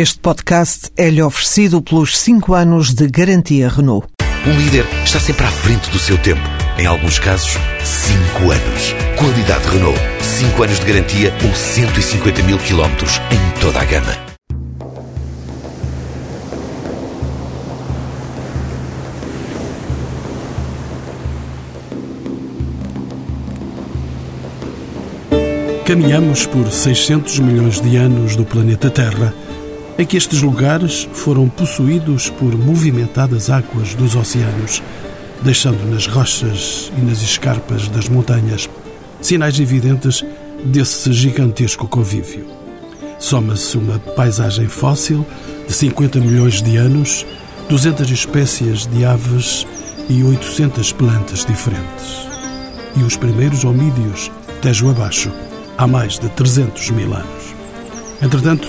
Este podcast é-lhe oferecido pelos 5 anos de garantia Renault. Um líder está sempre à frente do seu tempo. Em alguns casos, 5 anos. Qualidade Renault. 5 anos de garantia ou 150 mil quilómetros em toda a gama. Caminhamos por 600 milhões de anos do planeta Terra, em que estes lugares foram possuídos por movimentadas águas dos oceanos, deixando nas rochas e nas escarpas das montanhas sinais evidentes desse gigantesco convívio. Soma-se uma paisagem fóssil de 50 milhões de anos, 200 espécies de aves e 800 plantas diferentes. E os primeiros homídeos, Tejo abaixo, há mais de 300 mil anos. Entretanto,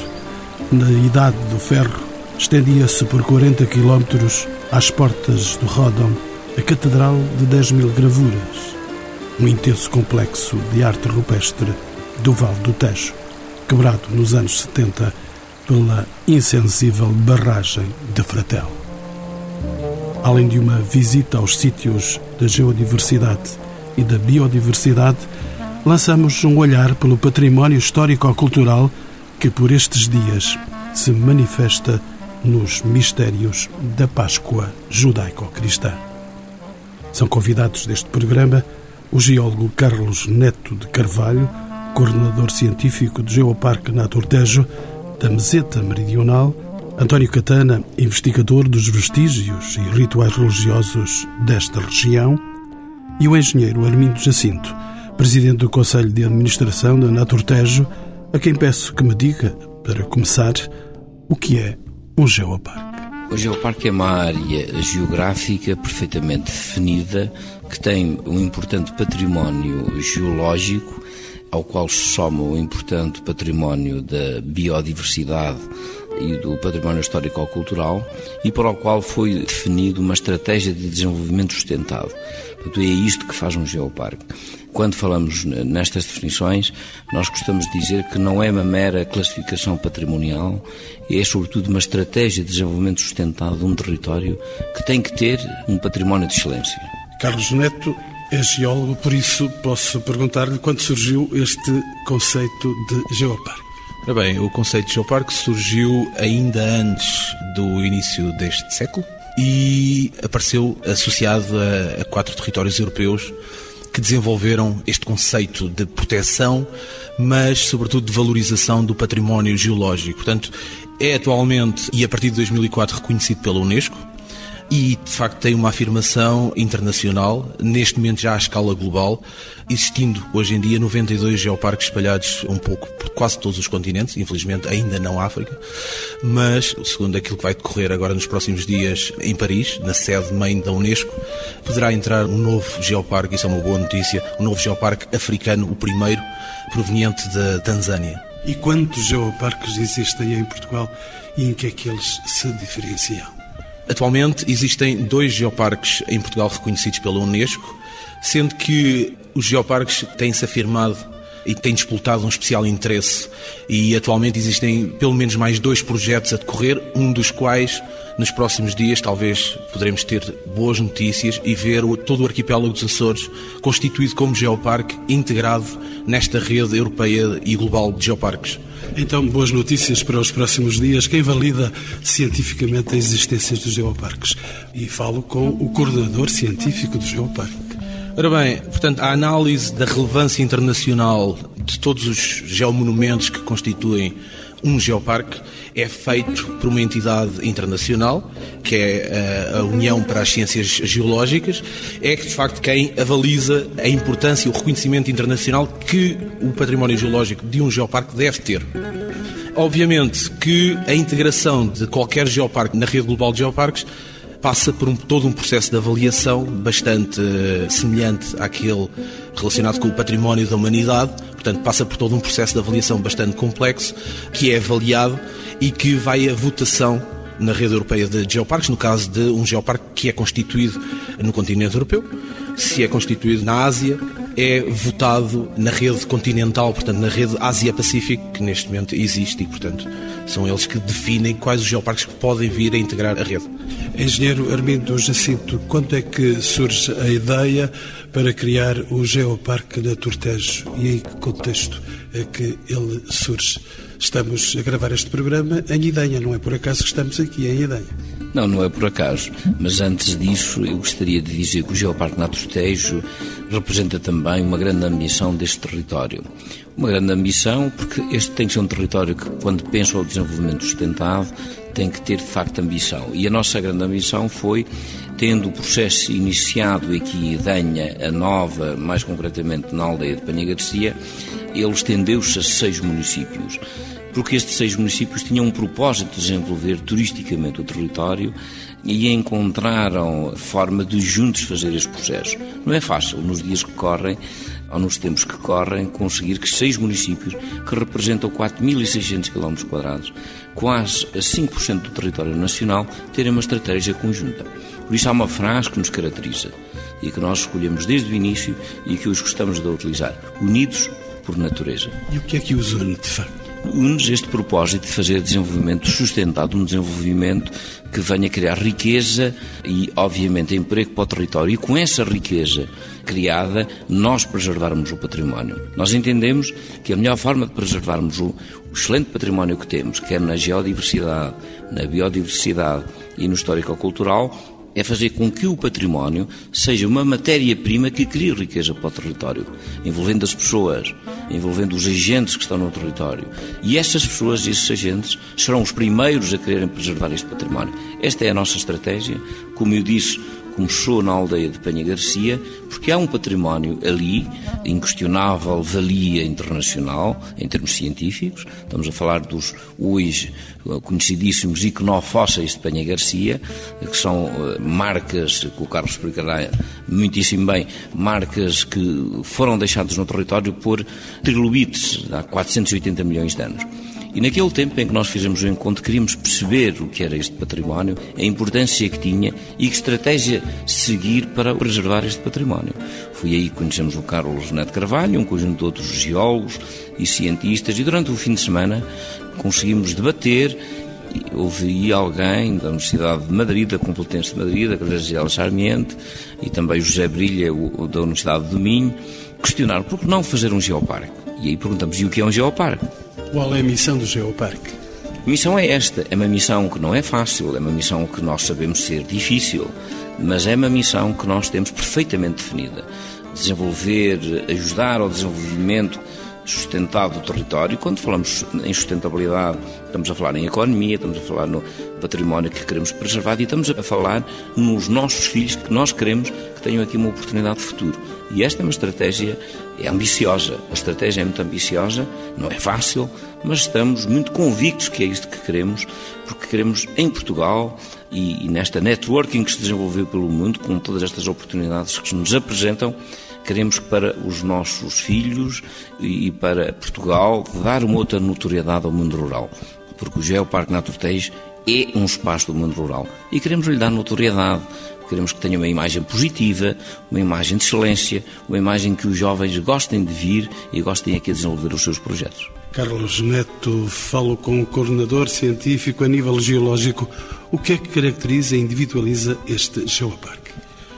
na Idade do Ferro, estendia-se por 40 quilómetros às portas do Ródão a Catedral de 10 mil gravuras, um intenso complexo de arte rupestre do Vale do Tejo, quebrado nos anos 70 pela insensível barragem de Fratel. Além de uma visita aos sítios da geodiversidade e da biodiversidade, lançamos um olhar pelo património histórico-cultural que por estes dias se manifesta nos mistérios da Páscoa judaico-cristã. São convidados deste programa o geólogo Carlos Neto de Carvalho, coordenador científico do Geoparque Naturtejo da Meseta Meridional, António Catana, investigador dos vestígios e rituais religiosos desta região, e o engenheiro Armindo Jacinto, presidente do Conselho de Administração da Naturtejo, a quem peço que me diga, para começar, o que é um geoparque. O geoparque é uma área geográfica perfeitamente definida que tem um importante património geológico ao qual se soma o importante património da biodiversidade e do património histórico-cultural e para o qual foi definido uma estratégia de desenvolvimento sustentado. Portanto, é isto que faz um geoparque. Quando falamos nestas definições, nós gostamos de dizer que não é uma mera classificação patrimonial, é sobretudo uma estratégia de desenvolvimento sustentado de um território que tem que ter um património de excelência. Carlos Neto é geólogo, por isso posso perguntar-lhe quando surgiu este conceito de geoparque. Ora bem, o conceito de geoparque surgiu ainda antes do início deste século e apareceu associado a, a quatro territórios europeus que desenvolveram este conceito de proteção, mas sobretudo de valorização do património geológico. Portanto, é atualmente e a partir de 2004 reconhecido pela Unesco e de facto tem uma afirmação internacional, neste momento já à escala global, existindo hoje em dia 92 geoparques espalhados um pouco por quase todos os continentes, infelizmente ainda não África, mas segundo aquilo que vai decorrer agora nos próximos dias em Paris, na sede mãe da Unesco, poderá entrar um novo geoparque, isso é uma boa notícia, um novo geoparque africano, o primeiro, proveniente da Tanzânia. E quantos geoparques existem em Portugal e em que é que eles se diferenciam? Atualmente existem dois geoparques em Portugal reconhecidos pela Unesco, sendo que os geoparques têm-se afirmado e têm disputado um especial interesse. E atualmente existem pelo menos mais dois projetos a decorrer, um dos quais nos próximos dias talvez poderemos ter boas notícias e ver todo o arquipélago dos Açores constituído como geoparque integrado nesta rede europeia e global de geoparques. Então, boas notícias para os próximos dias. Quem valida cientificamente a existência dos geoparques? E falo com o coordenador científico do geoparque. Ora bem, portanto, a análise da relevância internacional de todos os geomonumentos que constituem um geoparque é feito por uma entidade internacional, que é a União para as Ciências Geológicas, é de facto quem avaliza a importância e o reconhecimento internacional que o património geológico de um geoparque deve ter. Obviamente que a integração de qualquer geoparque na rede global de geoparques passa por um, todo um processo de avaliação bastante uh, semelhante àquele relacionado com o património da humanidade, portanto, passa por todo um processo de avaliação bastante complexo, que é avaliado e que vai a votação na rede europeia de geoparques, no caso de um geoparque que é constituído no continente europeu. Se é constituído na Ásia, é votado na rede continental, portanto, na rede Ásia-Pacífico, que neste momento existe e, portanto, são eles que definem quais os geoparques que podem vir a integrar a rede. Engenheiro Armindo Jacinto, quando é que surge a ideia para criar o Geoparque da Tortejo e em que contexto é que ele surge? Estamos a gravar este programa em Idenha, não é por acaso que estamos aqui em Idenha. Não, não é por acaso. Mas antes disso, eu gostaria de dizer que o Geoparque Naturtejo representa também uma grande ambição deste território. Uma grande ambição porque este tem que ser um território que, quando pensa o desenvolvimento sustentado, tem que ter de facto ambição. E a nossa grande ambição foi, tendo o processo iniciado aqui em Idenha, a Nova, mais concretamente na aldeia de Panha Garcia, ele estendeu-se a seis municípios porque estes seis municípios tinham um propósito de desenvolver turisticamente o território e encontraram forma de juntos fazer este processo. Não é fácil, nos dias que correm, ou nos tempos que correm, conseguir que seis municípios, que representam 4.600 km, quase a 5% do território nacional, terem uma estratégia conjunta. Por isso há uma frase que nos caracteriza e que nós escolhemos desde o início e que os gostamos de utilizar: unidos por natureza. E o que é que os une, de facto? Une-nos este propósito de fazer desenvolvimento sustentado, um desenvolvimento que venha criar riqueza e, obviamente, emprego para o território. E com essa riqueza criada, nós preservarmos o património. Nós entendemos que a melhor forma de preservarmos o, o excelente património que temos, quer na geodiversidade, na biodiversidade e no histórico-cultural, é fazer com que o património seja uma matéria-prima que crie riqueza para o território, envolvendo as pessoas, envolvendo os agentes que estão no território. E essas pessoas e esses agentes serão os primeiros a quererem preservar este património. Esta é a nossa estratégia. Como eu disse, começou na aldeia de Penha Garcia, porque há um património ali, inquestionável valia internacional, em termos científicos. Estamos a falar dos hoje conhecidíssimos iconofósseis de Penha Garcia, que são eh, marcas, que o Carlos explicará muitíssimo bem, marcas que foram deixadas no território por trilobites há 480 milhões de anos. E naquele tempo em que nós fizemos o encontro, queríamos perceber o que era este património, a importância que tinha e que estratégia seguir para preservar este património. Foi aí que conhecemos o Carlos Neto Carvalho, um conjunto de outros geólogos e cientistas, e durante o fim de semana conseguimos debater houve alguém da Universidade de Madrid, da Complutense de Madrid, da Graziela Sarmiento e também o José Brilha, da Universidade de Minho, questionaram por que não fazer um geoparque. E aí perguntamos, e o que é um geoparque? Qual é a missão do Geoparque? A missão é esta. É uma missão que não é fácil, é uma missão que nós sabemos ser difícil, mas é uma missão que nós temos perfeitamente definida. Desenvolver, ajudar ao desenvolvimento sustentado do território. Quando falamos em sustentabilidade, estamos a falar em economia, estamos a falar no património que queremos preservar e estamos a falar nos nossos filhos que nós queremos que tenham aqui uma oportunidade de futuro. E esta é uma estratégia é ambiciosa. A estratégia é muito ambiciosa, não é fácil, mas estamos muito convictos que é isto que queremos, porque queremos em Portugal e, e nesta networking que se desenvolveu pelo mundo, com todas estas oportunidades que nos apresentam, queremos para os nossos filhos e para Portugal dar uma outra notoriedade ao mundo rural. Porque o Geoparque Naturteis é um espaço do mundo rural e queremos lhe dar notoriedade. Queremos que tenha uma imagem positiva, uma imagem de excelência, uma imagem que os jovens gostem de vir e gostem aqui de desenvolver os seus projetos. Carlos Neto, falo com o coordenador científico a nível geológico. O que é que caracteriza e individualiza este geoparque?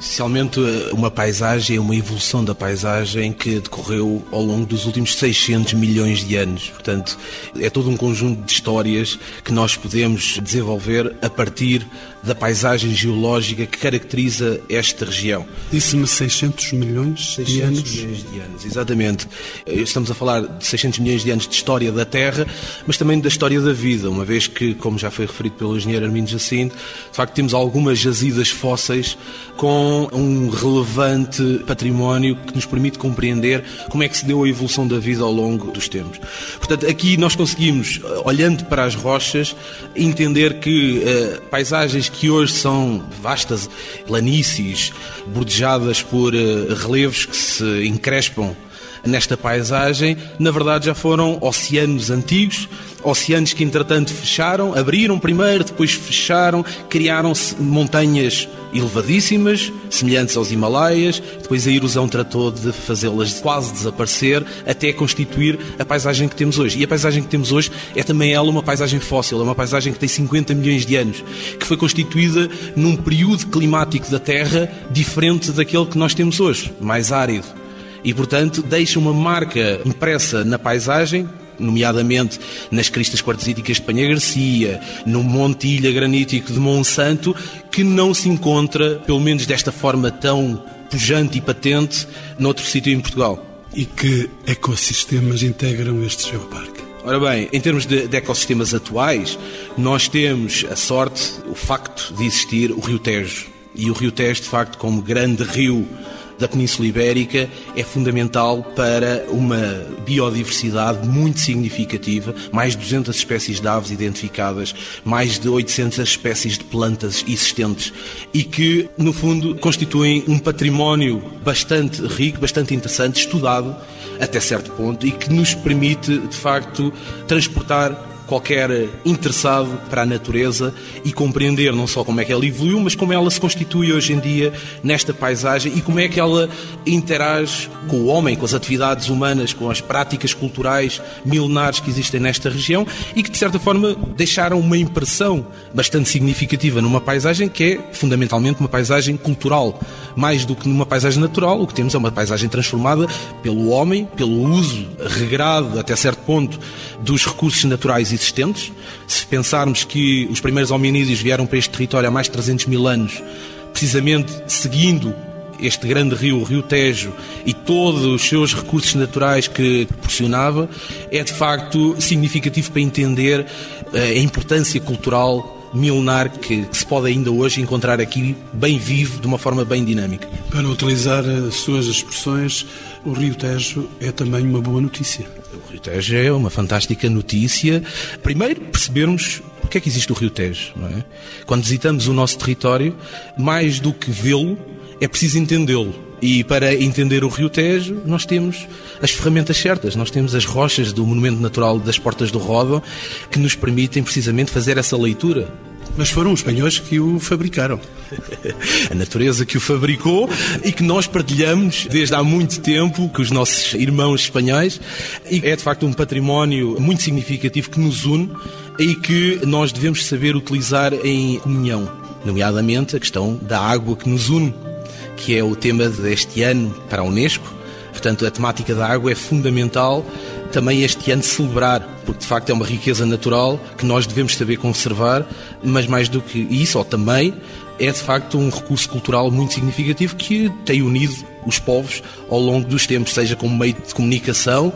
Essencialmente uma paisagem, uma evolução da paisagem que decorreu ao longo dos últimos 600 milhões de anos. Portanto, é todo um conjunto de histórias que nós podemos desenvolver a partir da paisagem geológica que caracteriza esta região. Disse-me 600 milhões 600 de anos? milhões de anos, exatamente. Estamos a falar de 600 milhões de anos de história da Terra, mas também da história da vida, uma vez que, como já foi referido pelo engenheiro Armindo Jacinto, de facto temos algumas jazidas fósseis com um relevante património que nos permite compreender como é que se deu a evolução da vida ao longo dos tempos. Portanto, aqui nós conseguimos, olhando para as rochas, entender que uh, paisagens que hoje são vastas planícies, bordejadas por uh, relevos que se encrespam nesta paisagem, na verdade já foram oceanos antigos Oceanos que, entretanto, fecharam, abriram primeiro, depois fecharam, criaram-se montanhas elevadíssimas, semelhantes aos Himalaias, depois a erosão tratou de fazê-las quase desaparecer, até constituir a paisagem que temos hoje. E a paisagem que temos hoje é também ela uma paisagem fóssil, é uma paisagem que tem 50 milhões de anos, que foi constituída num período climático da Terra diferente daquele que nós temos hoje, mais árido. E, portanto, deixa uma marca impressa na paisagem nomeadamente nas cristas quartzíticas de Panha Garcia, no Monte Ilha Granítico de Monsanto, que não se encontra, pelo menos desta forma tão pujante e patente, noutro sítio em Portugal. E que ecossistemas integram este geoparque? Ora bem, em termos de, de, ecossistemas atuais, nós temos a sorte, o facto de existir o Rio Tejo. E o Rio Tejo, de facto, como grande rio da Península Ibérica é fundamental para uma biodiversidade muito significativa, mais de 200 espécies de aves identificadas, mais de 800 espécies de plantas existentes e que, no fundo, constituem um património bastante rico, bastante interessante, estudado até certo ponto e que nos permite, de facto, transportar qualquer interessado para a natureza e compreender não só como é que ela evoluiu, mas como ela se constitui hoje em dia nesta paisagem e como é que ela interage com o homem, com as atividades humanas, com as práticas culturais milenares que existem nesta região e que, de certa forma, deixaram uma impressão bastante significativa numa paisagem que é fundamentalmente uma paisagem cultural. Mais do que numa paisagem natural, o que temos é uma paisagem transformada pelo homem, pelo uso regrado, até certo ponto, dos recursos naturais existentes. Se pensarmos que os primeiros hominídeos vieram para este território há mais de 300 mil anos, precisamente seguindo este grande rio, o Rio Tejo, e todos os seus recursos naturais que proporcionava, é de facto significativo para entender eh, a importância cultural milenar que, que, se pode ainda hoje encontrar aqui bem vivo, de uma forma bem dinâmica. Para utilizar as suas expressões, o Rio Tejo é também uma boa notícia. Rio Tejo é uma fantástica notícia. Primeiro, percebermos porque é que existe o Rio Tejo. Não é? Quando visitamos o nosso território, mais do que vê-lo, é preciso entendê-lo. E para entender o Rio Tejo, nós temos as ferramentas certas. Nós temos as rochas do Monumento Natural das Portas do Rodo, que nos permitem precisamente fazer essa leitura. Mas foram os espanhóis que o fabricaram. A natureza que o fabricou e que nós partilhamos desde há muito tempo com os nossos irmãos espanhóis. E é de facto um património muito significativo que nos une e que nós devemos saber utilizar em comunhão, nomeadamente a questão da água que nos une, que é o tema deste ano para a Unesco. Portanto, a temática da água é fundamental também este ano celebrar, porque de facto é uma riqueza natural que nós devemos saber conservar, mas mais do que isso, ou também, é de facto um recurso cultural muito significativo que tem unido os povos ao longo dos tempos, seja como meio de comunicação,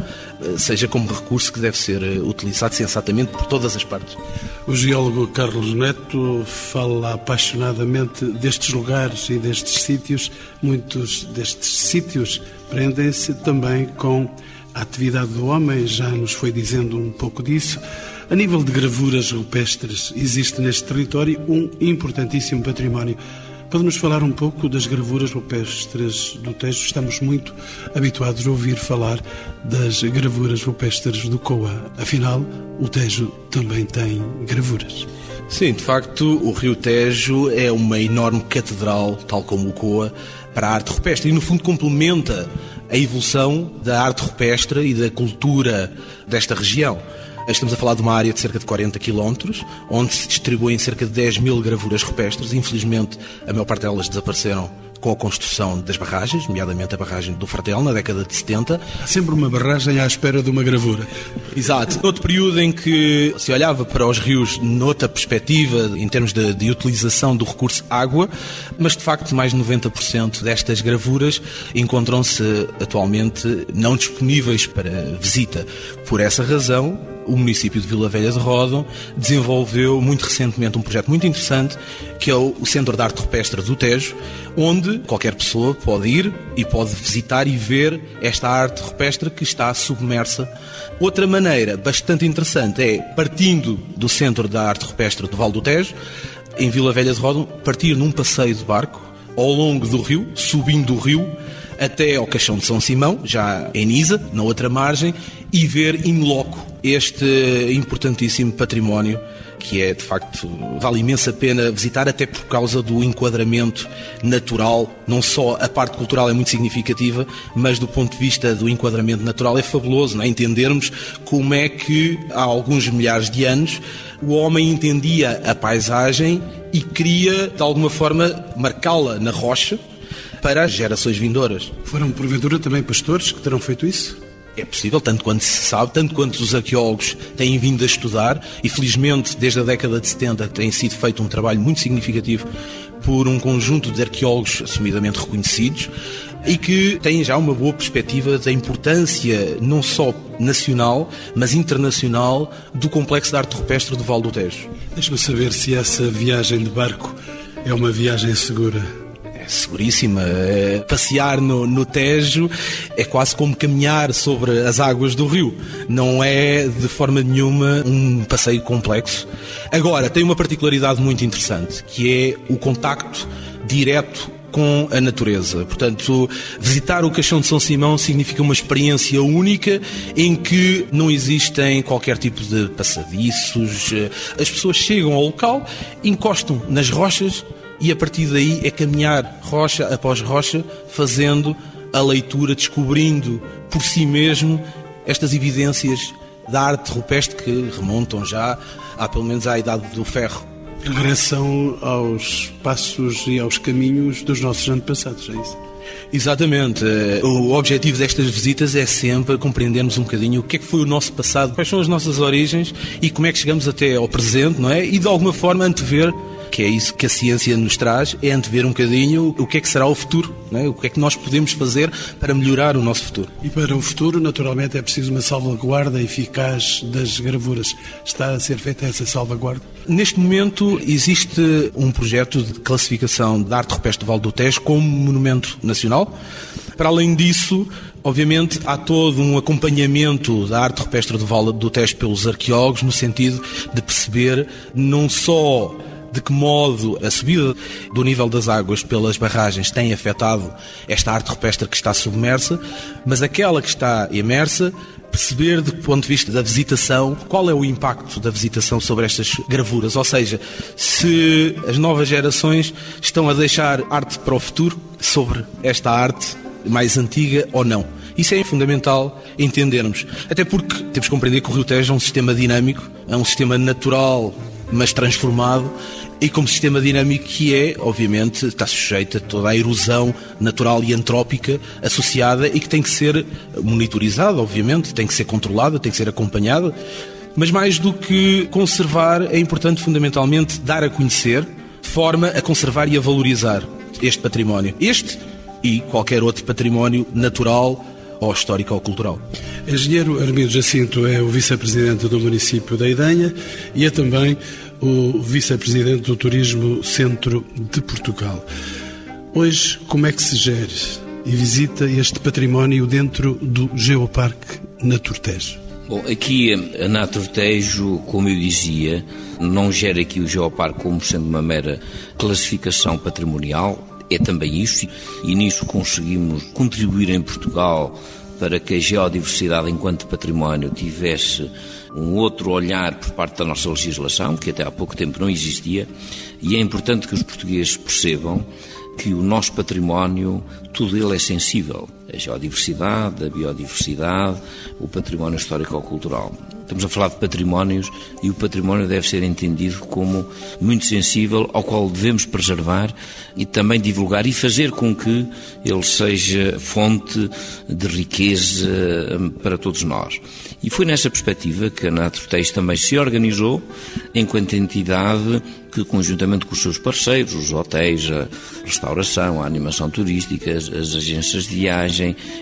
seja como recurso que deve ser utilizado sensatamente por todas as partes. O geólogo Carlos Neto fala apaixonadamente destes lugares e destes sítios. Muitos destes sítios prendem-se também com a atividade do homem, já nos foi dizendo um pouco disso. A nível de gravuras rupestres, existe neste território um importantíssimo património. Pode-nos falar um pouco das gravuras rupestres do Tejo? Estamos muito habituados a ouvir falar das gravuras rupestres do Coa. Afinal, o Tejo também tem gravuras. Sim, de facto, o Rio Tejo é uma enorme catedral, tal como o Coa, para a arte rupestre e, no fundo, complementa a evolução da arte rupestre e da cultura desta região. Estamos a falar de uma área de cerca de 40 km, onde se distribuem cerca de 10 mil gravuras rupestres. Infelizmente, a maior parte delas desapareceram com a construção das barragens, nomeadamente a barragem do Fratel, na década de 70. Há sempre uma barragem à espera de uma gravura. Exato. Outro período em que se olhava para os rios noutra perspectiva, em termos de, de utilização do recurso água, mas de facto mais de 90% destas gravuras encontram-se atualmente não disponíveis para visita. Por essa razão, o município de Vila Velha de Rodon desenvolveu muito recentemente um projeto muito interessante que é o Centro de Arte Rupestre do Tejo, onde qualquer pessoa pode ir e pode visitar e ver esta arte rupestre que está submersa. Outra maneira bastante interessante é, partindo do Centro da Arte Rupestre do Val do Tejo, em Vila Velha de Rodon, partir num passeio de barco ao longo do rio, subindo o rio, até ao Caixão de São Simão, já em Nisa, na outra margem, e ver in loco este importantíssimo património que é de facto vale imensa pena visitar até por causa do enquadramento natural, não só a parte cultural é muito significativa, mas do ponto de vista do enquadramento natural é fabuloso, é? entendermos como é que há alguns milhares de anos o homem entendia a paisagem e queria de alguma forma marcá-la na rocha para as gerações vindouras. Foram porventura também pastores que terão feito isso? É possível, tanto quanto se sabe, tanto quanto os arqueólogos têm vindo a estudar, e felizmente desde a década de 70 tem sido feito um trabalho muito significativo por um conjunto de arqueólogos assumidamente reconhecidos e que têm já uma boa perspectiva da importância não só nacional, mas internacional do complexo de arte rupestre do Val do Tejo. Deixa-me saber se essa viagem de barco é uma viagem segura seguríssima. É, passear no, no Tejo é quase como caminhar sobre as águas do rio. Não é de forma nenhuma um passeio complexo. Agora, tem uma particularidade muito interessante, que é o contacto direto com a natureza. Portanto, visitar o Caixão de São Simão significa uma experiência única em que não existem qualquer tipo de passadiços. As pessoas chegam ao local, encostam nas rochas e a partir daí é caminhar rocha após rocha, fazendo a leitura, descobrindo por si mesmo estas evidências da arte rupestre que remontam já há pelo menos à idade do ferro. Regressão aos passos e aos caminhos dos nossos antepassados, é isso? Exatamente. O objetivo destas visitas é sempre compreendermos um bocadinho o que é que foi o nosso passado, quais são as nossas origens e como é que chegamos até ao presente, não é? E de alguma forma antever que é isso que a ciência nos traz, é antever um bocadinho o que é que será o futuro, é? o que é que nós podemos fazer para melhorar o nosso futuro. E para o futuro, naturalmente, é preciso uma salvaguarda eficaz das gravuras. Está a ser feita essa salvaguarda? Neste momento existe um projeto de classificação da arte rupestre do Val do Tejo como monumento nacional. Para além disso, Obviamente, há todo um acompanhamento da arte rupestre do Vale do Tejo pelos arqueólogos, no sentido de perceber não só de que modo a subida do nível das águas pelas barragens tem afetado esta arte rupestre que está submersa, mas aquela que está imersa perceber, do ponto de vista da visitação, qual é o impacto da visitação sobre estas gravuras. Ou seja, se as novas gerações estão a deixar arte para o futuro sobre esta arte mais antiga ou não. Isso é fundamental entendermos. Até porque temos que compreender que o Rio Tejo é um sistema dinâmico, é um sistema natural, mas transformado, e como sistema dinâmico que é, obviamente, está sujeito a toda a erosão natural e antrópica associada e que tem que ser monitorizada, obviamente, tem que ser controlada, tem que ser acompanhada. Mas mais do que conservar, é importante fundamentalmente dar a conhecer, de forma a conservar e a valorizar este património. Este e qualquer outro património natural ou histórico ou cultural. Engenheiro Armindo Jacinto é o vice-presidente do município da Idanha e é também o vice-presidente do Turismo Centro de Portugal. Hoje, como é que se gere e visita este património dentro do Geoparque Naturtejo? Bom, aqui a Naturtejo, como eu dizia, não gera aqui o Geoparque como sendo uma mera classificação patrimonial, é também isso, e nisso conseguimos contribuir em Portugal para que a geodiversidade enquanto património tivesse um outro olhar por parte da nossa legislação, que até há pouco tempo não existia, e é importante que os portugueses percebam que o nosso património, tudo ele é sensível. A geodiversidade, a biodiversidade, o património histórico-cultural. Estamos a falar de patrimónios e o património deve ser entendido como muito sensível, ao qual devemos preservar e também divulgar e fazer com que ele seja fonte de riqueza hum, para todos nós. E foi nessa perspectiva que a Naturteis também se organizou enquanto entidade que, conjuntamente com os seus parceiros, os hotéis, a restauração, a animação turística, as agências de viagem,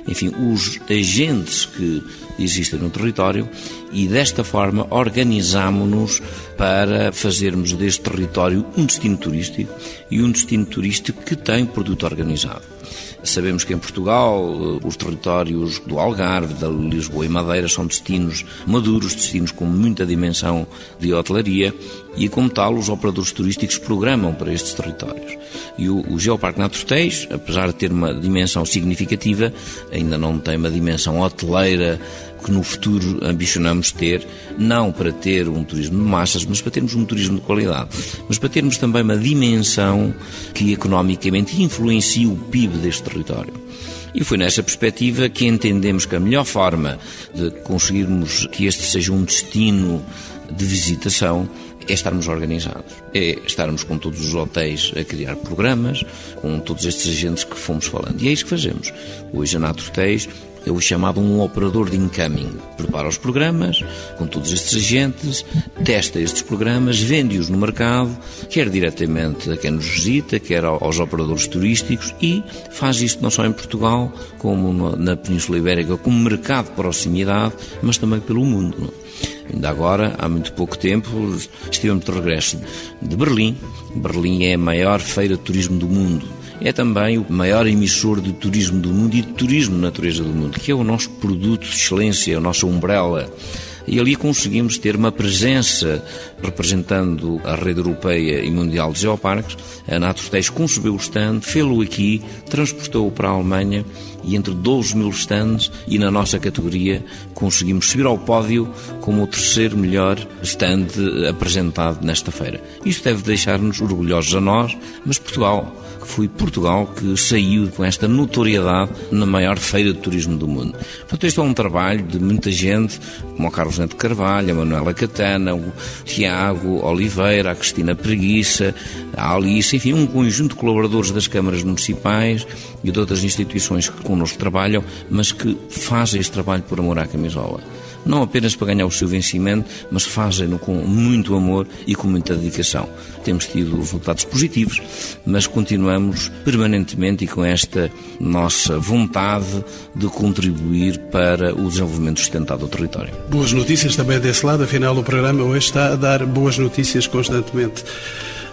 enfim, os agentes que existem no território, e desta forma organizámonos para fazermos deste território um destino turístico e um destino turístico que tem produto organizado. Sabemos que em Portugal eh, os territórios do Algarve, da Lisboa e Madeira são destinos maduros, destinos com muita dimensão de hotelaria e, como tal, os operadores turísticos programam para estes territórios. E o, o Geoparque Naturteis, apesar de ter uma dimensão significativa, ainda não tem uma dimensão hoteleira que no futuro ambicionamos ter, não para ter um turismo de massas, mas para termos um turismo de qualidade, mas para termos também uma dimensão que economicamente influencia o PIB deste território. E foi nessa perspectiva que entendemos que a melhor forma de conseguirmos que este seja um destino de visitação é estarmos organizados, é estarmos com todos os hotéis a criar programas, com todos estes agentes que fomos falando. E é isso que fazemos. Hoje a Nato É o chamado um operador de incoming. Prepara os programas com todos estes agentes, testa estes programas, vende-os no mercado, quer diretamente a quem nos visita, quer aos operadores turísticos e faz isto não só em Portugal, como na Península Ibérica, como mercado de proximidade, mas também pelo mundo. Ainda agora, há muito pouco tempo, estivemos de regresso de Berlim. Berlim é a maior feira de turismo do mundo é também o maior emissor de turismo do mundo e de turismo de natureza do mundo, que é o nosso produto de excelência, a nossa umbrella. E ali conseguimos ter uma presença representando a rede europeia e mundial de geoparques. A Naturtex concebeu o stand, fê-lo aqui, transportou-o para a Alemanha e entre 12 mil stands e na nossa categoria conseguimos subir ao pódio como o terceiro melhor stand apresentado nesta feira. Isto deve deixar-nos orgulhosos a nós, mas Portugal foi Portugal que saiu com esta notoriedade na maior feira de turismo do mundo. Portanto, este é um trabalho de muita gente, como o Carlos Neto Carvalho, a Manuela Catana, o Tiago Oliveira, a Cristina Preguiça, a Alice, enfim, um conjunto de colaboradores das câmaras municipais e de outras instituições que connosco trabalham, mas que fazem este trabalho por amor à camisola não apenas para ganhar o seu vencimento, mas fazem-no com muito amor e com muita dedicação. Temos tido resultados positivos, mas continuamos permanentemente e com esta nossa vontade de contribuir para o desenvolvimento sustentado do território. Boas notícias também desse lado, afinal o programa hoje está a dar boas notícias constantemente.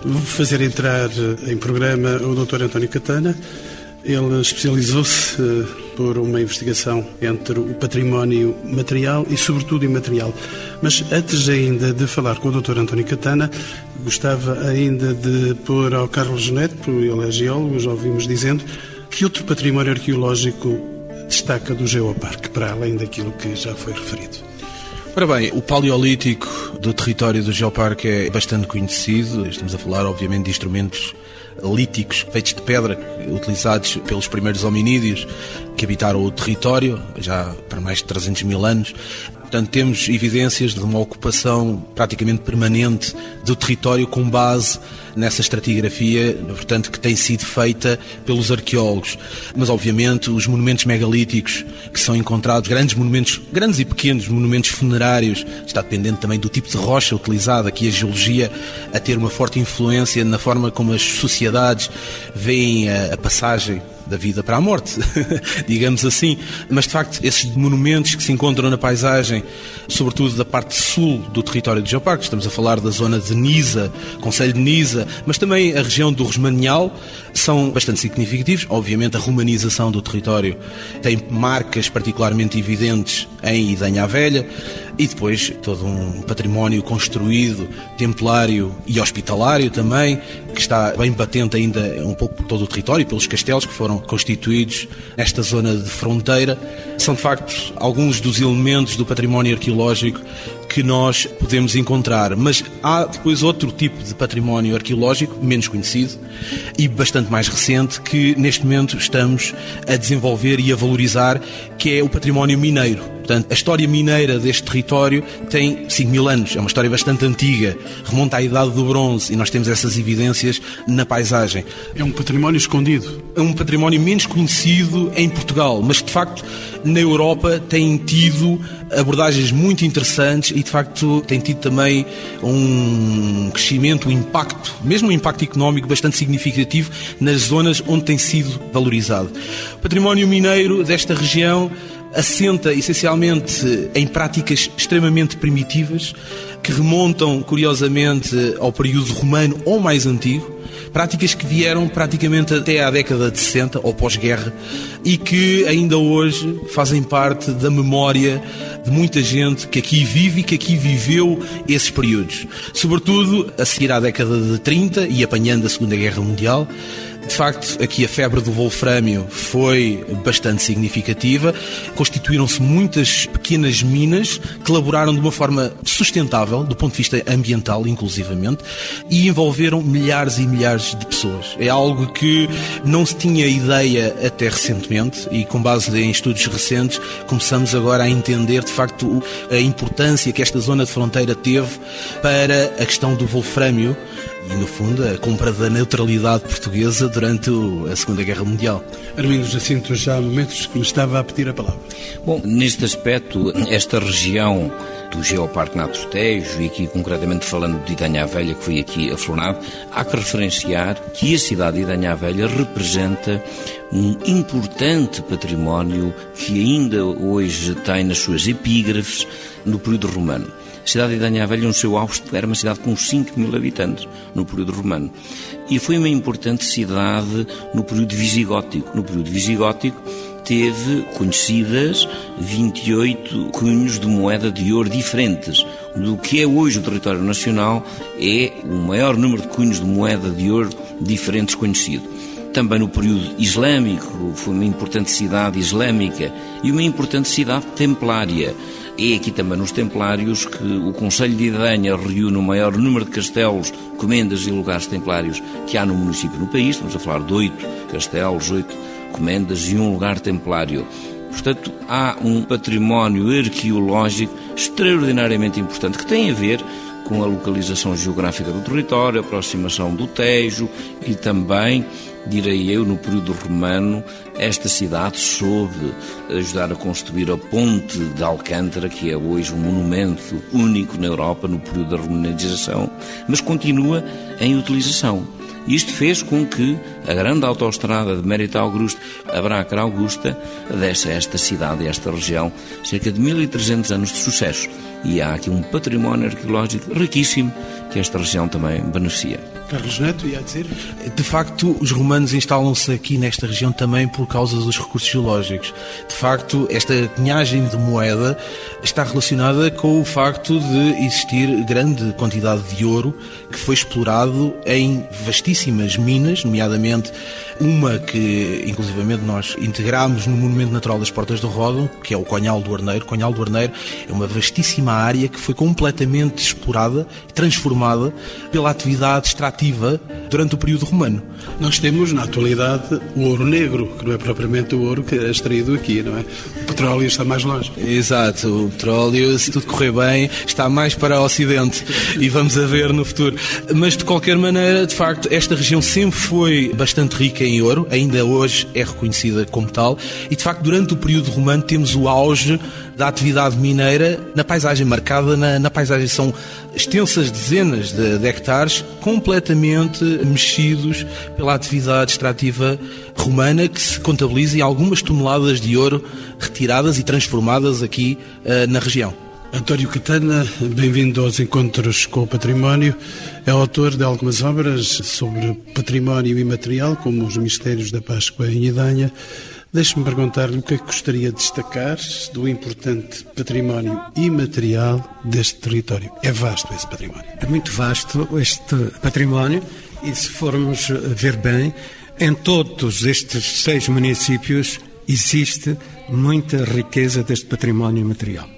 Vou fazer entrar em programa o Dr. António Catana. Ele especializou-se uma investigação entre o património material e, sobretudo, imaterial. Mas antes ainda de falar com o Dr. António Catana, gostava ainda de pôr ao Carlos Neto, ele é geólogo, já ouvimos dizendo, que outro património arqueológico destaca do Geoparque, para além daquilo que já foi referido. Ora bem, o paleolítico do território do Geoparque é bastante conhecido. Estamos a falar, obviamente, de instrumentos líticos feitos de pedra, utilizados pelos primeiros hominídeos que habitaram o território, já para mais de 300 mil anos. Portanto, temos evidências de uma ocupação praticamente permanente do território com base nessa estratigrafia, portanto, que tem sido feita pelos arqueólogos. Mas, obviamente, os monumentos megalíticos que são encontrados, grandes monumentos, grandes e pequenos monumentos funerários, está dependente também do tipo de rocha utilizada, aqui a geologia a ter uma forte influência na forma como as sociedades veem a, a passagem da vida para a morte, digamos assim. Mas, de facto, esses monumentos que se encontram na paisagem, sobretudo da parte sul do território de Geoparque, estamos a falar da zona de Nisa, Conselho de Nisa, mas também a região do Rosmanial, são bastante significativos. Obviamente, a romanização do território tem marcas particularmente evidentes em Idanha Velha e depois todo um património construído, templário e hospitalário também, que está bem patente ainda um pouco por todo o território, pelos castelos que foram constituídos nesta zona de fronteira. São de facto alguns dos elementos do património arqueológico que nós podemos encontrar. Mas há depois outro tipo de património arqueológico, menos conhecido e bastante mais recente, que neste momento estamos a desenvolver e a valorizar, que é o património mineiro. Portanto, a história mineira deste território tem 5 mil anos, é uma história bastante antiga, remonta à Idade do Bronze e nós temos essas evidências na paisagem. É um património escondido. É um património menos conhecido em Portugal, mas de facto na Europa tem tido abordagens muito interessantes e de facto tem tido também um crescimento, um impacto, mesmo um impacto económico bastante significativo nas zonas onde tem sido valorizado. O património mineiro desta região assenta essencialmente em práticas extremamente primitivas que remontam, curiosamente, ao período romano ou mais antigo. Práticas que vieram praticamente até à década de 60 ou pós-guerra e que ainda hoje fazem parte da memória de muita gente que aqui vive e que aqui viveu esses períodos. Sobretudo a seguir à década de 30 e apanhando a Segunda Guerra Mundial. De facto, aqui a febre do wolframio foi bastante significativa. Constituíram-se muitas pequenas minas que elaboraram de uma forma sustentável, do ponto de vista ambiental, inclusivamente, e envolveram milhares e milhares de pessoas. É algo que não se tinha ideia até recentemente e, com base em estudos recentes, começamos agora a entender, de facto, a importância que esta zona de fronteira teve para a questão do wolframio e, no fundo, a compra da neutralidade portuguesa durante a Segunda Guerra Mundial. Armindo Jacinto, já há momentos que me estava a pedir a palavra. Bom, neste aspecto, esta região do Geoparque Nato Tejo e aqui concretamente falando de Idanha Velha, que foi aqui aflorado, há que referenciar que a cidade de Idanha Velha representa um importante património que ainda hoje tem nas suas epígrafes no período romano. A cidade de Idanha Velha, no seu auge, era uma cidade com 5 mil habitantes no período romano. E foi uma importante cidade no período visigótico. No período visigótico, teve conhecidas 28 cunhos de moeda de ouro diferentes. Do que é hoje o território nacional é o maior número de cunhos de moeda de ouro diferentes conhecido. Também no período islâmico, foi uma importante cidade islâmica e uma importante cidade templária. É aqui também nos Templários que o Conselho de Idanha reúne o maior número de castelos, comendas e lugares templários que há no município no país. Estamos a falar de oito castelos, oito comendas e um lugar templário. Portanto, há um património arqueológico extraordinariamente importante que tem a ver com a localização geográfica do território, a aproximação do Tejo e também, direi eu, no período romano, esta cidade soube ajudar a construir a ponte de Alcântara, que é hoje um monumento único na Europa no período da romanização, mas continua em utilização. Isto fez com que a grande autoestrada de Mérito Augusto, a Braca Augusta, desse a esta cidade, a esta região, cerca de 1300 anos de sucesso. E há aqui um património arqueológico riquíssimo que esta região também beneficia. Carlos Neto, ia dizer? De facto, os romanos instalam-se aqui nesta região também por causa dos recursos geológicos. De facto, esta cunhagem de moeda está relacionada com o facto de existir grande quantidade de ouro que foi explorado em vastíssimas minas, nomeadamente uma que, inclusivamente, nós integramos no Monumento Natural das Portas do Ródão, que é o Conhal do Arneiro. Conhal do Arneiro é uma vastíssima área que foi completamente explorada transformada pela atividade extrativa durante o período romano. Nós temos, na atualidade, o ouro negro, que não é propriamente o ouro que é extraído aqui, não é? O petróleo está mais longe. Exato, o petróleo, se tudo correr bem, está mais para o Ocidente e vamos a ver no futuro. Mas, de qualquer maneira, de facto, esta região sempre foi bastante rica em ouro, ainda hoje é reconhecida como tal, e de facto, durante o período romano, temos o auge da atividade mineira na paisagem, marcada na, na paisagem. São extensas dezenas de, de hectares completamente mexidos pela atividade extrativa romana que se contabiliza em algumas toneladas de ouro retiradas e transformadas aqui uh, na região. António Catana, bem-vindo aos Encontros com o Património. É autor de algumas obras sobre património imaterial, como Os Mistérios da Páscoa em Idanha. Deixe-me perguntar-lhe o que é que gostaria de destacar do importante património imaterial deste território. É vasto esse património? É muito vasto este património e, se formos ver bem, em todos estes seis municípios existe muita riqueza deste património imaterial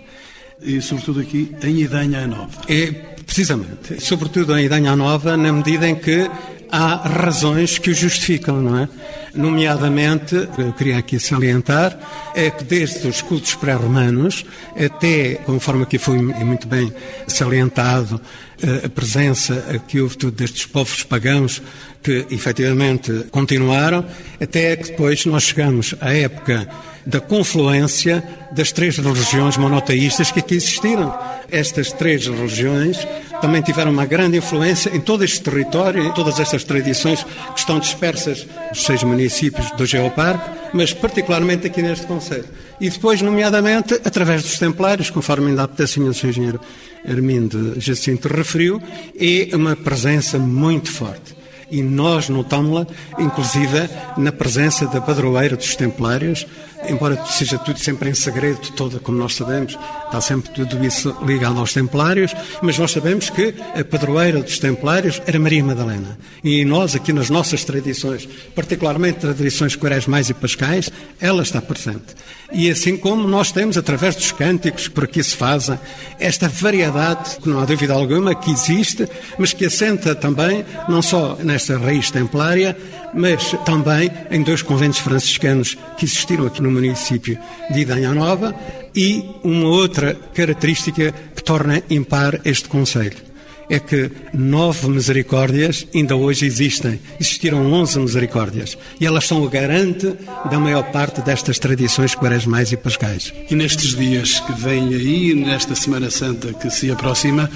e sobretudo aqui em Idanha Nova. É, precisamente, sobretudo em Idanha Nova, na medida em que há razões que o justificam, não é? Nomeadamente, eu queria aqui salientar, é que desde os cultos pré-romanos até, conforme aqui foi muito bem salientado, eh, a presença que houve destes povos pagãos que efetivamente continuaram, até que depois nós chegamos à época da confluência das três religiões monoteístas que aqui existiram. Estas três religiões também tiveram uma grande influência em todo este território, em todas estas tradições que estão dispersas nos seis municípios do Geoparque, mas particularmente aqui neste Conselho. E depois, nomeadamente, através dos templários, conforme ainda há pouquinho o Sr. Engenheiro Armindo Jacinto referiu, é uma presença muito forte. E nós notamos-la, inclusive, na presença da padroeira dos Templários, embora seja tudo sempre em segredo, todo, como nós sabemos, está sempre tudo isso ligado aos Templários, mas nós sabemos que a padroeira dos Templários era Maria Madalena. E nós, aqui nas nossas tradições, particularmente tradições quaresmais e pascais, ela está presente. E assim como nós temos, através dos cânticos que por aqui se fazem, esta variedade, que não há dúvida alguma, que existe, mas que assenta também, não só nesta raiz templária, mas também em dois conventos franciscanos que existiram aqui no município de Idanha Nova e uma outra característica que torna impar este Conselho. É que nove misericórdias ainda hoje existem. Existiram onze misericórdias. E elas são o garante da maior parte destas tradições quaresmais e pascais. E nestes dias que vêm aí, nesta Semana Santa que se aproxima,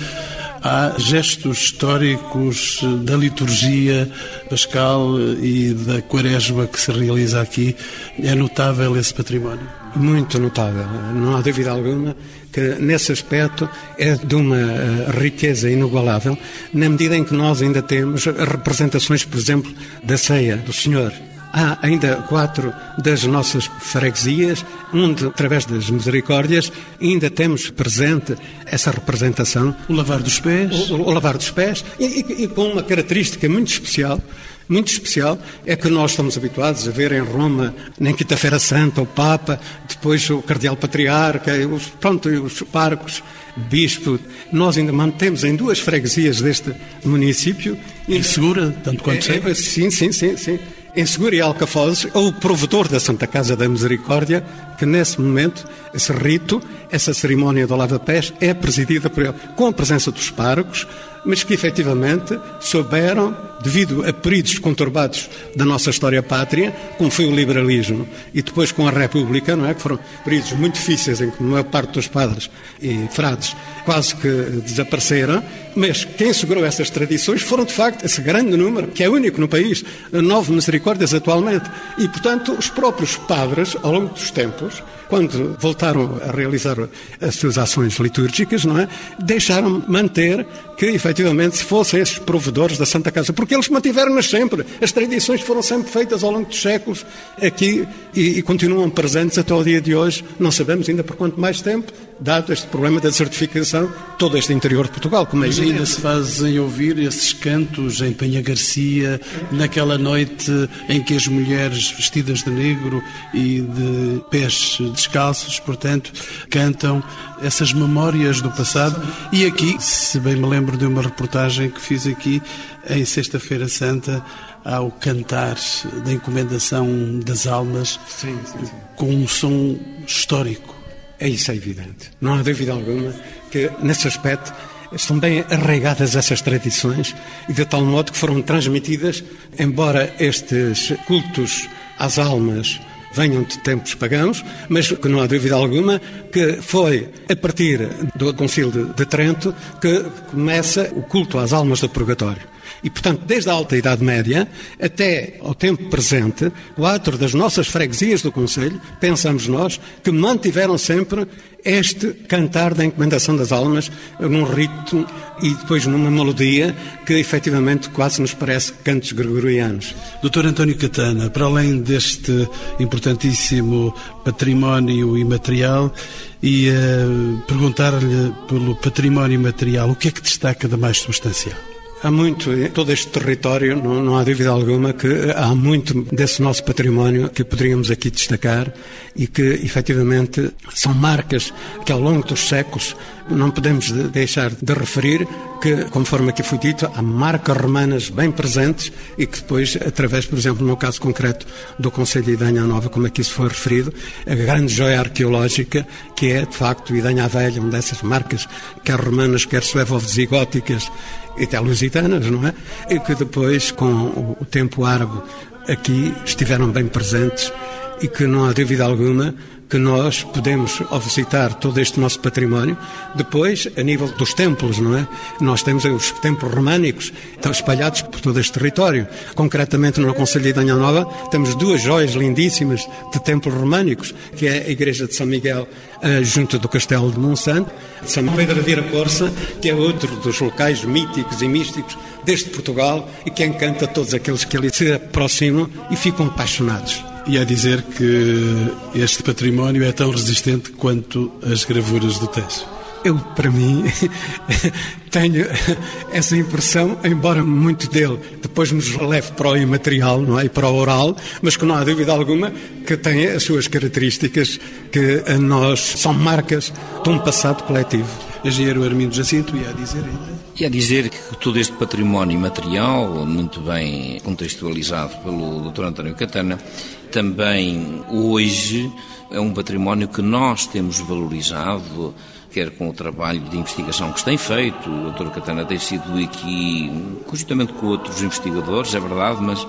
há gestos históricos da liturgia pascal e da quaresma que se realiza aqui. É notável esse património? Muito notável. Não há dúvida alguma que nesse aspecto é de uma eh, riqueza inigualável, na medida em que nós ainda temos representações, por exemplo, da ceia do Senhor Há ainda quatro das nossas freguesias, onde, através das misericórdias, ainda temos presente essa representação. O lavar dos pés. O, o lavar dos pés, e, e, e com uma característica muito especial, muito especial é que nós estamos habituados a ver em Roma, na Quinta-feira Santa, o Papa, depois o Cardeal Patriarca, os, pronto, os parcos, bispo. Nós ainda mantemos em duas freguesias deste município. E segura, tanto quanto é, é, Sim, sim, sim, sim em Segura e Alcafozes, é o provedor da Santa Casa da Misericórdia, que nesse momento, esse rito, essa cerimónia do lava-pés é presidida por ele, com a presença dos párocos, mas que efetivamente souberam, devido a períodos conturbados da nossa história pátria, como foi o liberalismo e depois com a República, não é? que foram períodos muito difíceis em que a maior parte dos padres e frades quase que desapareceram, mas quem segurou essas tradições foram de facto esse grande número, que é único no país, nove misericórdias atualmente. E portanto, os próprios padres, ao longo dos tempos, quando voltaram a realizar as suas ações litúrgicas, não é? Deixaram manter que efetivamente fossem esses provedores da Santa Casa, porque eles mantiveram-nas sempre. As tradições foram sempre feitas ao longo dos séculos aqui e, e continuam presentes até o dia de hoje. Não sabemos ainda por quanto mais tempo, dado este problema da desertificação, todo este interior de Portugal. Como é Mas ainda se fazem ouvir esses cantos em Penha Garcia, naquela noite em que as mulheres vestidas de negro e de pés descalços, portanto, cantam essas memórias do passado. E aqui, se bem me lembro de uma reportagem que fiz aqui em Sexta-feira Santa, ao cantar da encomendação das almas, sim, sim, sim. com um som histórico. É isso, é evidente. Não há dúvida alguma que, nesse aspecto, estão bem arraigadas essas tradições e de tal modo que foram transmitidas, embora estes cultos às almas venham de tempos pagãos, mas que não há dúvida alguma que foi a partir do Concílio de Trento que começa o culto às almas do purgatório. E, portanto, desde a Alta Idade Média até ao tempo presente, quatro das nossas freguesias do Conselho, pensamos nós, que mantiveram sempre este cantar da encomendação das almas num ritmo e depois numa melodia que efetivamente quase nos parece cantos gregorianos. Doutor António Catana, para além deste importantíssimo património imaterial, e uh, perguntar-lhe pelo património imaterial, o que é que destaca da mais substancial? Há muito, em todo este território, não, não, há dúvida alguma que há muito desse nosso património que poderíamos aqui destacar e que, efetivamente, são marcas que ao longo dos séculos não podemos deixar de referir que, conforme aqui foi dito, há marcas romanas bem presentes e que depois, através, por exemplo, no caso concreto do Conselho de Idanha Nova, como aqui se foi referido, a grande joia arqueológica que é, de facto, Idanha Velha, uma dessas marcas, quer romanas, quer suevo-visigóticas, até lusitanas, não é? E que depois, com o tempo árabe aqui, estiveram bem presentes e que não há dúvida alguma que nós podemos, visitar todo este nosso património, depois, a nível dos templos, não é? Nós temos os templos românicos, estão espalhados por todo este território. Concretamente, no Conselho de Idanha Nova, temos duas joias lindíssimas de templos românicos, que é a Igreja de São Miguel, eh, junto do Castelo de Monsanto, São Pedro de Vira Corça, que é outro dos locais míticos e místicos deste Portugal e que encanta todos aqueles que ali se aproximam e ficam apaixonados e a dizer que este património é tão resistente quanto as gravuras do Tejo. Eu, para mim, tenho essa impressão, embora muito dele depois nos leve para o imaterial não é? e para o oral, mas que não há dúvida alguma que tem as suas características que a nós são marcas de um passado coletivo. Engenheiro Armindo Jacinto ia dizer ainda. E a dizer que todo este património material, muito bem contextualizado pelo Dr. António Catana, também hoje é um património que nós temos valorizado, quer com o trabalho de investigação que se tem feito, o Dr. Catana tem sido aqui, conjuntamente com outros investigadores, é verdade, mas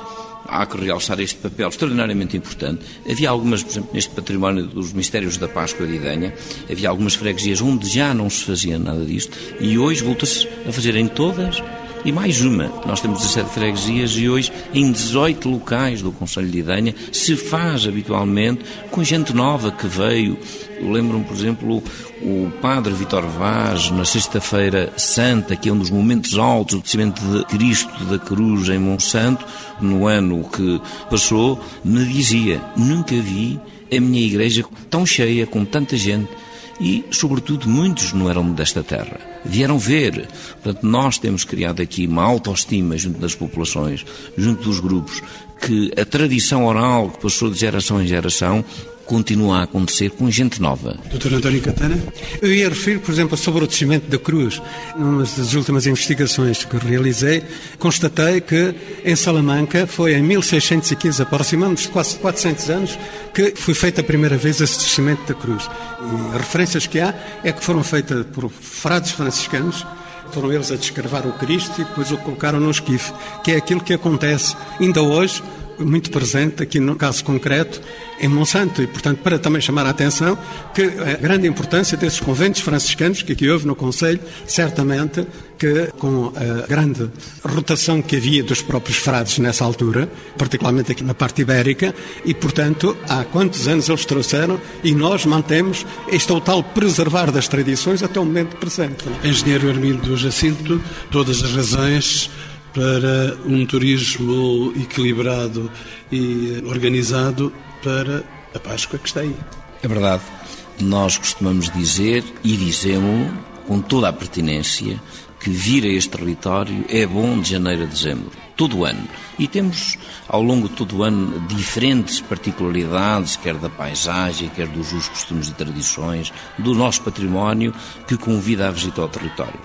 há que realçar este papel extraordinariamente importante. Havia algumas, por exemplo, neste património dos Mistérios da Páscoa de Idanha, havia algumas freguesias onde já não se fazia nada disto e hoje volta-se a fazer em todas e mais uma. Nós temos 17 freguesias e hoje em 18 locais do Conselho de Idanha se faz habitualmente com gente nova que veio. Eu lembro-me, por exemplo, o padre Vitor Vaz, na Sexta-feira Santa, que é um dos momentos altos do descimento de Cristo da Cruz em Monsanto, no ano que passou, me dizia: Nunca vi a minha igreja tão cheia, com tanta gente e, sobretudo, muitos não eram desta terra. Vieram ver. Portanto, nós temos criado aqui uma autoestima junto das populações, junto dos grupos, que a tradição oral que passou de geração em geração continua a acontecer com gente nova. Doutor António Catana? Eu ia referir, por exemplo, sobre o descimento da cruz. Numa das últimas investigações que realizei, constatei que em Salamanca foi em 1615, aproximamos de quase 400 anos, que foi feita a primeira vez esse descimento da cruz. E as referências que há é que foram feitas por frades franciscanos foram eles a descrevar o Cristo e depois o colocaram no esquife, que é aquilo que acontece ainda hoje muito presente aqui no caso concreto em Monsanto e, portanto, para também chamar a atenção que a grande importância desses conventos franciscanos que aqui houve no Conselho, certamente que com a grande rotação que havia dos próprios frades nessa altura, particularmente aqui na parte ibérica, e, portanto, há quantos anos eles trouxeram e nós mantemos este o tal preservar das tradições até o momento presente. Engenheiro Armindo Jacinto, todas as razões para um turismo equilibrado e organizado para a Páscoa que está aí. É verdade. Nós costumamos dizer e dizemos com toda a pertinência que vir a este território é bom de janeiro a dezembro, todo o ano. E temos, ao longo de todo o ano, diferentes particularidades, quer da paisagem, quer dos usos, costumes e tradições, do nosso património, que convida à visita ao território.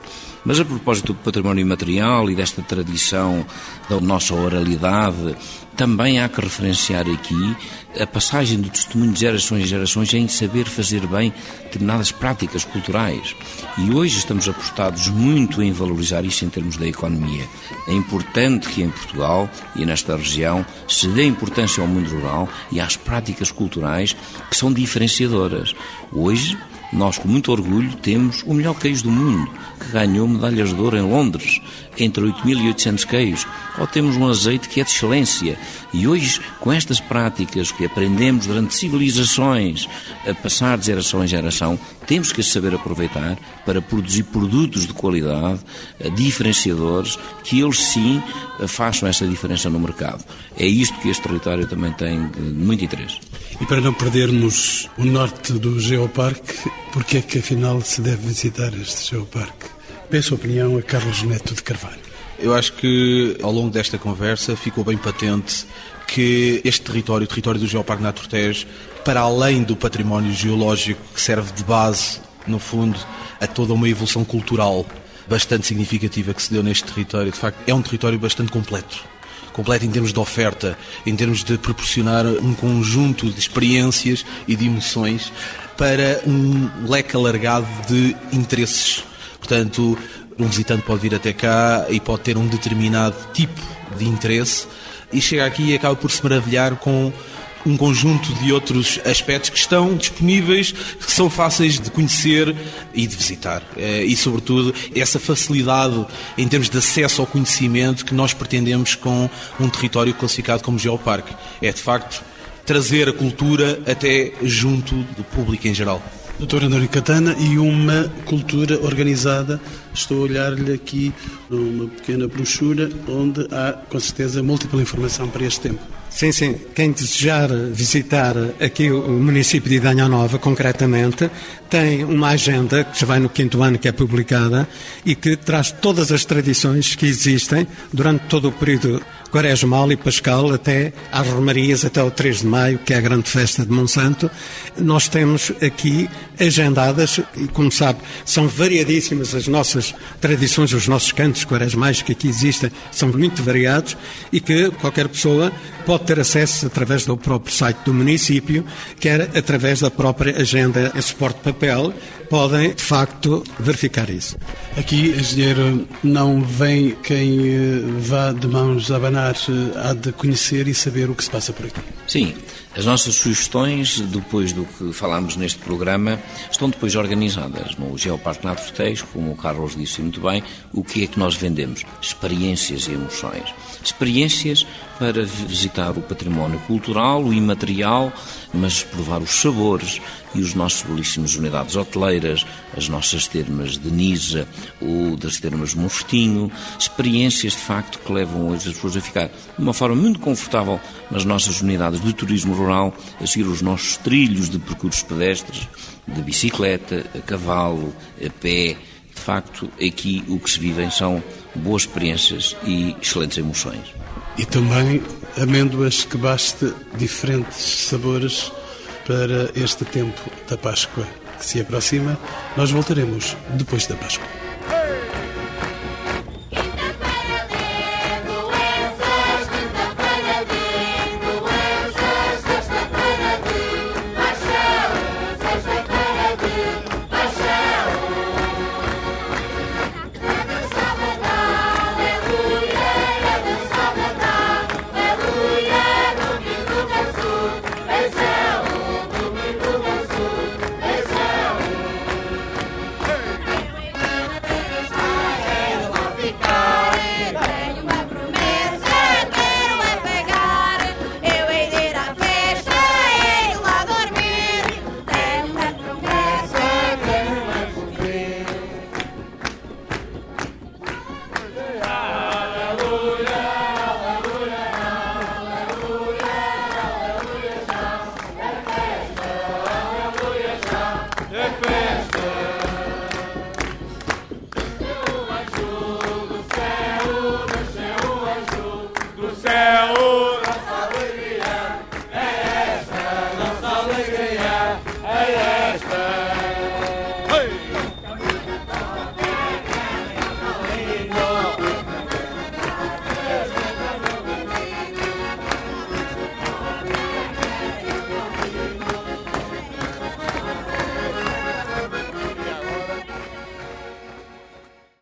Mas a propósito do património imaterial e desta tradição da nossa oralidade, também há que referenciar aqui a passagem do testemunho de gerações em gerações em saber fazer bem determinadas práticas culturais. E hoje estamos apostados muito em valorizar isso em termos da economia. É importante que em Portugal e nesta região se dê importância ao mundo rural e às práticas culturais que são diferenciadoras. Hoje, nós, com muito orgulho, temos o melhor queijo do mundo, que ganhou medalhas de ouro em Londres, entre 8.800 queijos. Ou temos um azeite que é de excelência. E hoje, com estas práticas que aprendemos durante civilizações a passar de geração em geração, temos que saber aproveitar para produzir produtos de qualidade, eh, diferenciadores, que eles sim eh, façam essa diferença no mercado. É isto que este território também tem de muito interesse. E para não perdermos o norte do Geoparque, porque é que afinal se deve visitar este Geoparque? Peço opinião a Carlos Neto de Carvalho. Eu acho que ao longo desta conversa ficou bem patente que este território, o território do Geoparque Tejo, para além do património geológico que serve de base, no fundo, a toda uma evolução cultural bastante significativa que se deu neste território, de facto, é um território bastante completo completa em termos de oferta, em termos de proporcionar um conjunto de experiências e de emoções para um leque alargado de interesses. Portanto, um visitante pode vir até cá e pode ter um determinado tipo de interesse e chega aqui e acaba por se maravilhar com um conjunto de outros aspectos que estão disponíveis, que são fáceis de conhecer e de visitar. Eh, e, sobretudo, essa facilidade em termos de acesso ao conhecimento que nós pretendemos com um território classificado como geoparque. É, de facto, trazer a cultura até junto do público em geral. Doutor António Catana, e uma cultura organizada. Estou a olhar-lhe aqui numa pequena brochura onde há, com certeza, múltipla informação para este tempo. Sim, sim. Quem desejar visitar aqui o município de Idanha Nova, concretamente, tem uma agenda que já vai no quinto ano que é publicada e que traz todas as tradições que existem durante todo o período quaresmal e pascal até às romarias, até o 3 de maio, que é a grande festa de Monsanto. Nós temos aqui agendadas, e como sabe, são variadíssimas as nossas tradições, os nossos cantos quaresmais que aqui existem, são muito variados e que qualquer pessoa pode ter acesso através do próprio site do município, quer através da própria agenda em suporte papel, podem, de facto, verificar isso. Aqui, engenheiro, não vem quem eh, vá de mãos a abanar, eh, há de conhecer e saber o que se passa por aqui. Sim, as nossas sugestões, depois do que falámos neste programa, estão depois organizadas no Geoparque Nato como o Carlos disse muito bem, o que é que nós vendemos? Experiências e emoções. Experiências para visitar o património cultural, o imaterial, mas provar os sabores e os nossos belíssimos unidades hoteleiras, as nossas termas de Nisa ou das termas Mofetinho, experiências de facto que levam as pessoas a ficar de uma forma muito confortável nas nossas unidades de turismo rural, a seguir os nossos trilhos de percursos pedestres, de bicicleta, a cavalo, a pé. De facto, aqui o que se vivem são boas experiências e excelentes emoções. E também amêndoas que baste diferentes sabores para este tempo da Páscoa que se aproxima. Nós voltaremos depois da Páscoa.